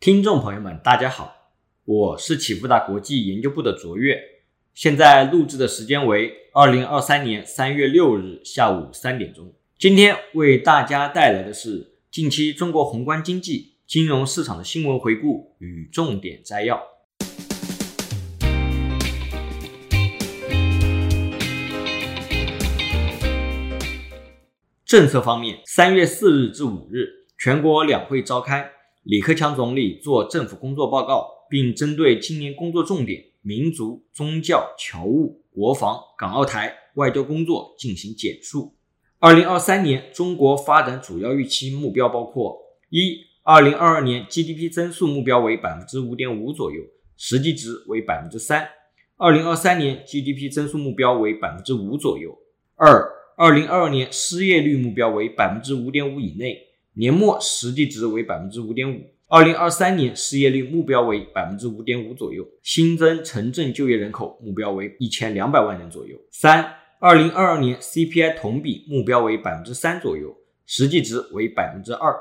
听众朋友们，大家好，我是启富达国际研究部的卓越，现在录制的时间为二零二三年三月六日下午三点钟。今天为大家带来的是近期中国宏观经济、金融市场的新闻回顾与重点摘要。政策方面，三月四日至五日，全国两会召开。李克强总理作政府工作报告，并针对今年工作重点——民族、宗教、侨务、国防、港澳台外交工作进行简述。二零二三年中国发展主要预期目标包括：一、二零二二年 GDP 增速目标为百分之五点五左右，实际值为百分之三；二零二三年 GDP 增速目标为百分之五左右。二、二零二二年失业率目标为百分之五点五以内。年末实际值为百分之五点五，二零二三年失业率目标为百分之五点五左右，新增城镇就业人口目标为一千两百万人左右。三，二零二二年 CPI 同比目标为百分之三左右，实际值为百分之二，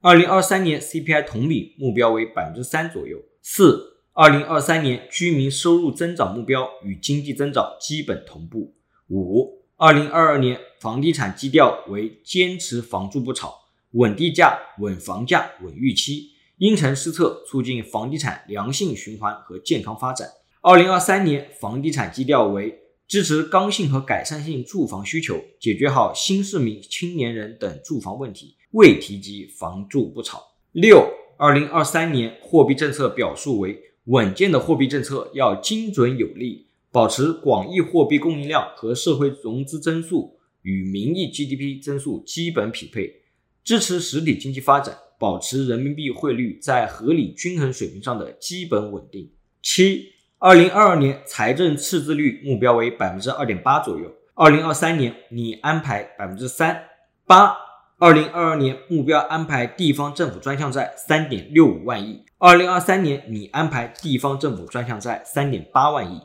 二零二三年 CPI 同比目标为百分之三左右。四，二零二三年居民收入增长目标与经济增长基本同步。五，二零二二年房地产基调为坚持房住不炒。稳地价、稳房价、稳预期，因城施策，促进房地产良性循环和健康发展。二零二三年房地产基调为支持刚性和改善性住房需求，解决好新市民、青年人等住房问题，未提及房住不炒。六，二零二三年货币政策表述为稳健的货币政策要精准有力，保持广义货币供应量和社会融资增速与名义 GDP 增速基本匹配。支持实体经济发展，保持人民币汇率在合理均衡水平上的基本稳定。七，二零二二年财政赤字率目标为百分之二点八左右，二零二三年拟安排百分之三。八，二零二二年目标安排地方政府专项债三点六五万亿，二零二三年拟安排地方政府专项债三点八万亿。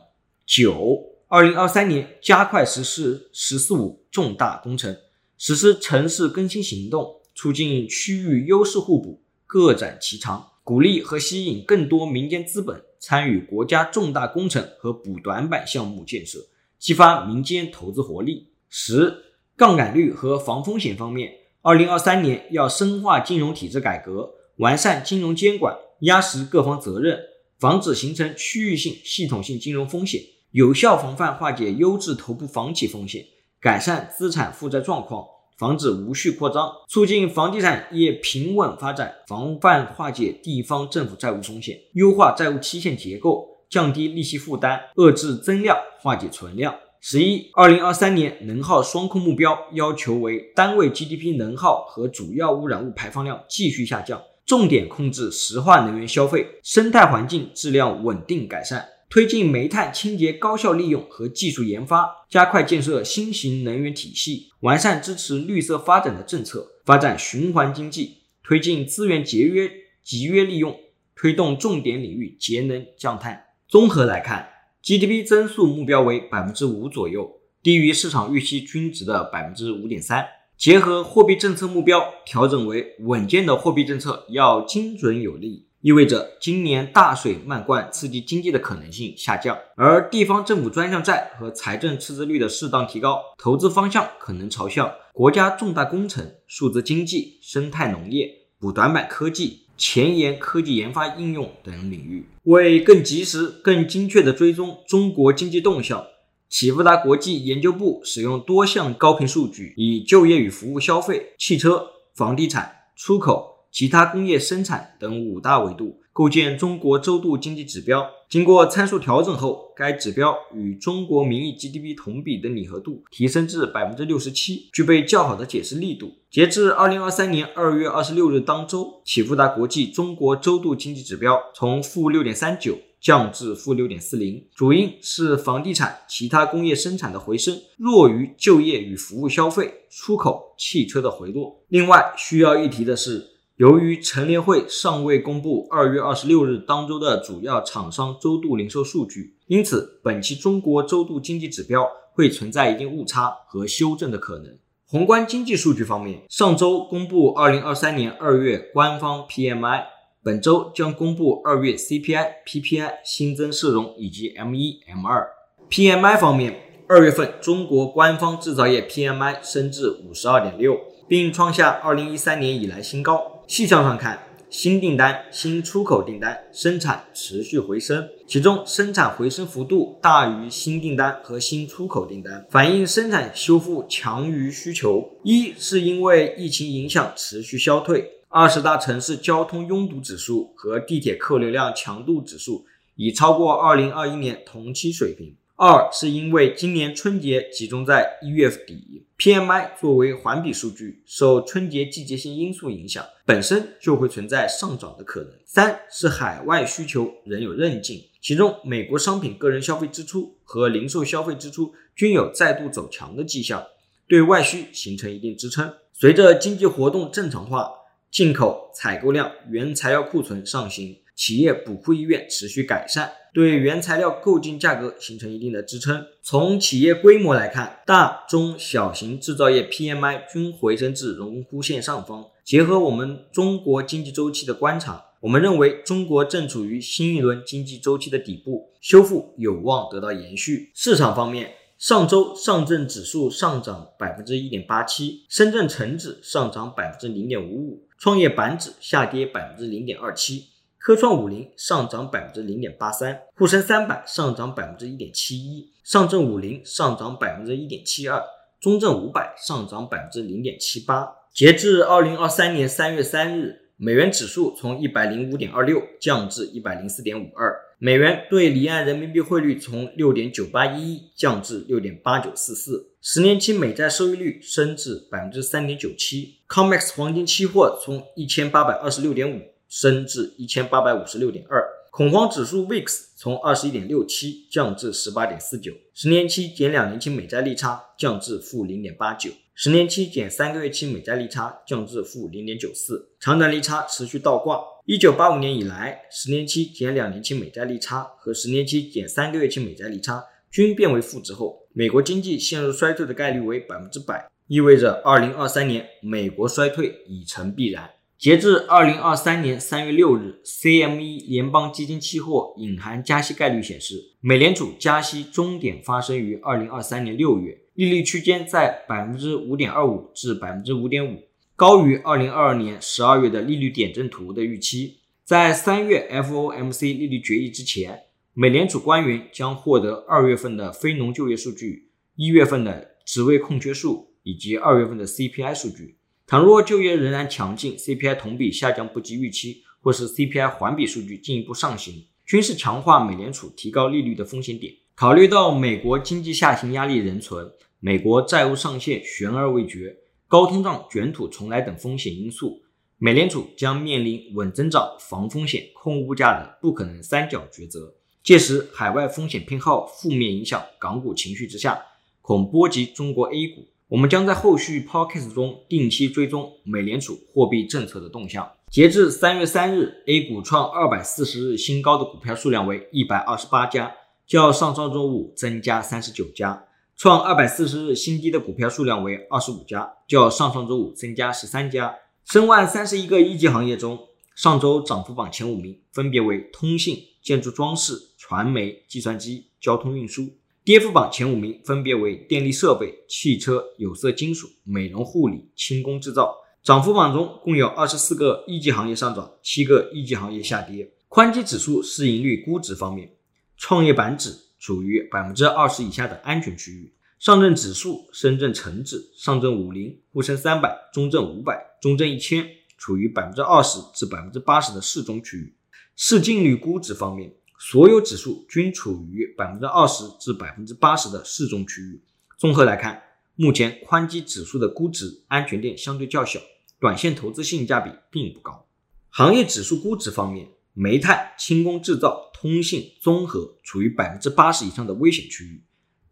九，二零二三年加快实施“十四五”重大工程，实施城市更新行动。促进区域优势互补，各展其长，鼓励和吸引更多民间资本参与国家重大工程和补短板项目建设，激发民间投资活力。十、杠杆率和防风险方面，二零二三年要深化金融体制改革，完善金融监管，压实各方责任，防止形成区域性、系统性金融风险，有效防范化解优质头部房企风险，改善资产负债状况。防止无序扩张，促进房地产业平稳发展，防范化解地方政府债务风险，优化债务期限结构，降低利息负担，遏制增量，化解存量。十一，二零二三年能耗双控目标要求为单位 GDP 能耗和主要污染物排放量继续下降，重点控制石化能源消费，生态环境质量稳定改善。推进煤炭清洁高效利用和技术研发，加快建设新型能源体系，完善支持绿色发展的政策，发展循环经济，推进资源节约集约利用，推动重点领域节能降碳。综合来看，GDP 增速目标为百分之五左右，低于市场预期均值的百分之五点三。结合货币政策目标，调整为稳健的货币政策要精准有力。意味着今年大水漫灌刺激经济的可能性下降，而地方政府专项债和财政赤字率的适当提高，投资方向可能朝向国家重大工程、数字经济、生态农业、补短板科技、前沿科技研发应用等领域。为更及时、更精确地追踪中国经济动向，启富达国际研究部使用多项高频数据，以就业与服务消费、汽车、房地产、出口。其他工业生产等五大维度构建中国周度经济指标，经过参数调整后，该指标与中国名义 GDP 同比的拟合度提升至百分之六十七，具备较好的解释力度。截至二零二三年二月二十六日当周，启富达国际中国周度经济指标从负六点三九降至负六点四零，主因是房地产、其他工业生产的回升，弱于就业与服务消费、出口、汽车的回落。另外需要一提的是。由于陈联会尚未公布二月二十六日当周的主要厂商周度零售数据，因此本期中国周度经济指标会存在一定误差和修正的可能。宏观经济数据方面，上周公布二零二三年二月官方 PMI，本周将公布二月 CPI、PPI、新增社融以及 M 一、M 二。PMI 方面，二月份中国官方制造业 PMI 升至五十二点六，并创下二零一三年以来新高。细项上看，新订单、新出口订单、生产持续回升，其中生产回升幅度大于新订单和新出口订单，反映生产修复强于需求。一是因为疫情影响持续消退，二十大城市交通拥堵指数和地铁客流量强度指数已超过二零二一年同期水平。二是因为今年春节集中在一月底，PMI 作为环比数据，受春节季节性因素影响，本身就会存在上涨的可能。三是海外需求仍有韧劲，其中美国商品个人消费支出和零售消费支出均有再度走强的迹象，对外需形成一定支撑。随着经济活动正常化，进口采购量、原材料库存上行。企业补库意愿持续改善，对原材料购进价格形成一定的支撑。从企业规模来看，大中小型制造业 PMI 均回升至荣枯线上方。结合我们中国经济周期的观察，我们认为中国正处于新一轮经济周期的底部，修复有望得到延续。市场方面，上周上证指数上涨百分之一点八七，深圳成指上涨百分之零点五五，创业板指下跌百分之零点二七。科创五零上涨百分之零点八三，沪深三百上涨百分之一点七一，上证五零上涨百分之一点七二，中证五百上涨百分之零点七八。截至二零二三年三月三日，美元指数从一百零五点二六降至一百零四点五二，美元对离岸人民币汇率从六点九八一一降至六点八九四四，十年期美债收益率升至百分之三点九七，COMEX 黄金期货从一千八百二十六点五。升至一千八百五十六点二，恐慌指数 VIX 从二十一点六七降至十八点四九，十年期减两年期美债利差降至负零点八九，十年期减三个月期美债利差降至负零点九四，长短利差持续倒挂。一九八五年以来，十年期减两年期美债利差和十年期减三个月期美债利差均变为负值后，美国经济陷入衰退的概率为百分之百，意味着二零二三年美国衰退已成必然。截至二零二三年三月六日，CME 联邦基金期货隐含加息概率显示，美联储加息终点发生于二零二三年六月，利率区间在百分之五点二五至百分之五点五，高于二零二二年十二月的利率点阵图的预期。在三月 FOMC 利率决议之前，美联储官员将获得二月份的非农就业数据、一月份的职位空缺数以及二月份的 CPI 数据。倘若就业仍然强劲，CPI 同比下降不及预期，或是 CPI 环比数据进一步上行，均是强化美联储提高利率的风险点。考虑到美国经济下行压力仍存，美国债务上限悬而未决，高通胀卷土重来等风险因素，美联储将面临稳增长、防风险、控物价的不可能三角抉择。届时，海外风险偏好负面影响港股情绪之下，恐波及中国 A 股。我们将在后续 podcast 中定期追踪美联储货币政策的动向。截至三月三日，A 股创二百四十日新高的股票数量为一百二十八家，较上上周五增加三十九家；创二百四十日新低的股票数量为二十五家，较上上周五增加十三家。申万三十一个一级行业中，上周涨幅榜前五名分别为通信、建筑装饰、传媒、计算机、交通运输。跌幅榜前五名分别为电力设备、汽车、有色金属、美容护理、轻工制造。涨幅榜中共有二十四个一级行业上涨，七个一级行业下跌。宽基指数市盈率估值方面，创业板指处于百分之二十以下的安全区域，上证指数、深圳成指、上证五零、沪深三百、中证五百、中证一千处于百分之二十至百分之八十的适中区域。市净率估值方面。所有指数均处于百分之二十至百分之八十的适中区域。综合来看，目前宽基指数的估值安全垫相对较小，短线投资性价比并不高。行业指数估值方面，煤炭、轻工制造、通信、综合处于百分之八十以上的危险区域；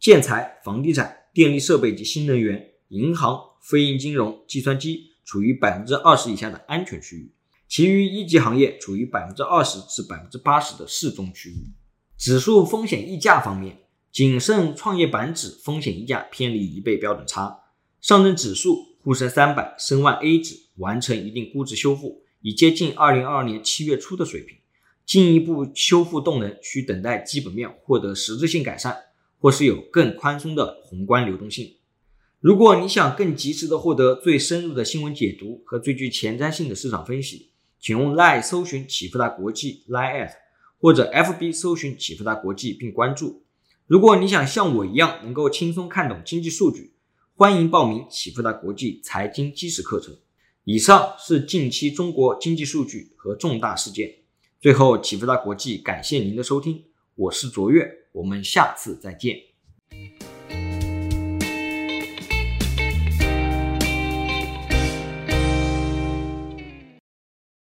建材、房地产、电力设备及新能源、银行、非银金融、计算机处于百分之二十以下的安全区域。其余一级行业处于百分之二十至百分之八十的适中区域。指数风险溢价方面，谨慎创业板指风险溢价偏离一倍标准差，上证指数、沪深三百、深万 A 指完成一定估值修复，已接近2022年7月初的水平，进一步修复动能需等待基本面获得实质性改善，或是有更宽松的宏观流动性。如果你想更及时的获得最深入的新闻解读和最具前瞻性的市场分析，请用 Line 搜寻启富达国际 Line at，或者 FB 搜寻启富达国际并关注。如果你想像我一样能够轻松看懂经济数据，欢迎报名启富达国际财经基石课程。以上是近期中国经济数据和重大事件。最后，启富达国际感谢您的收听，我是卓越，我们下次再见。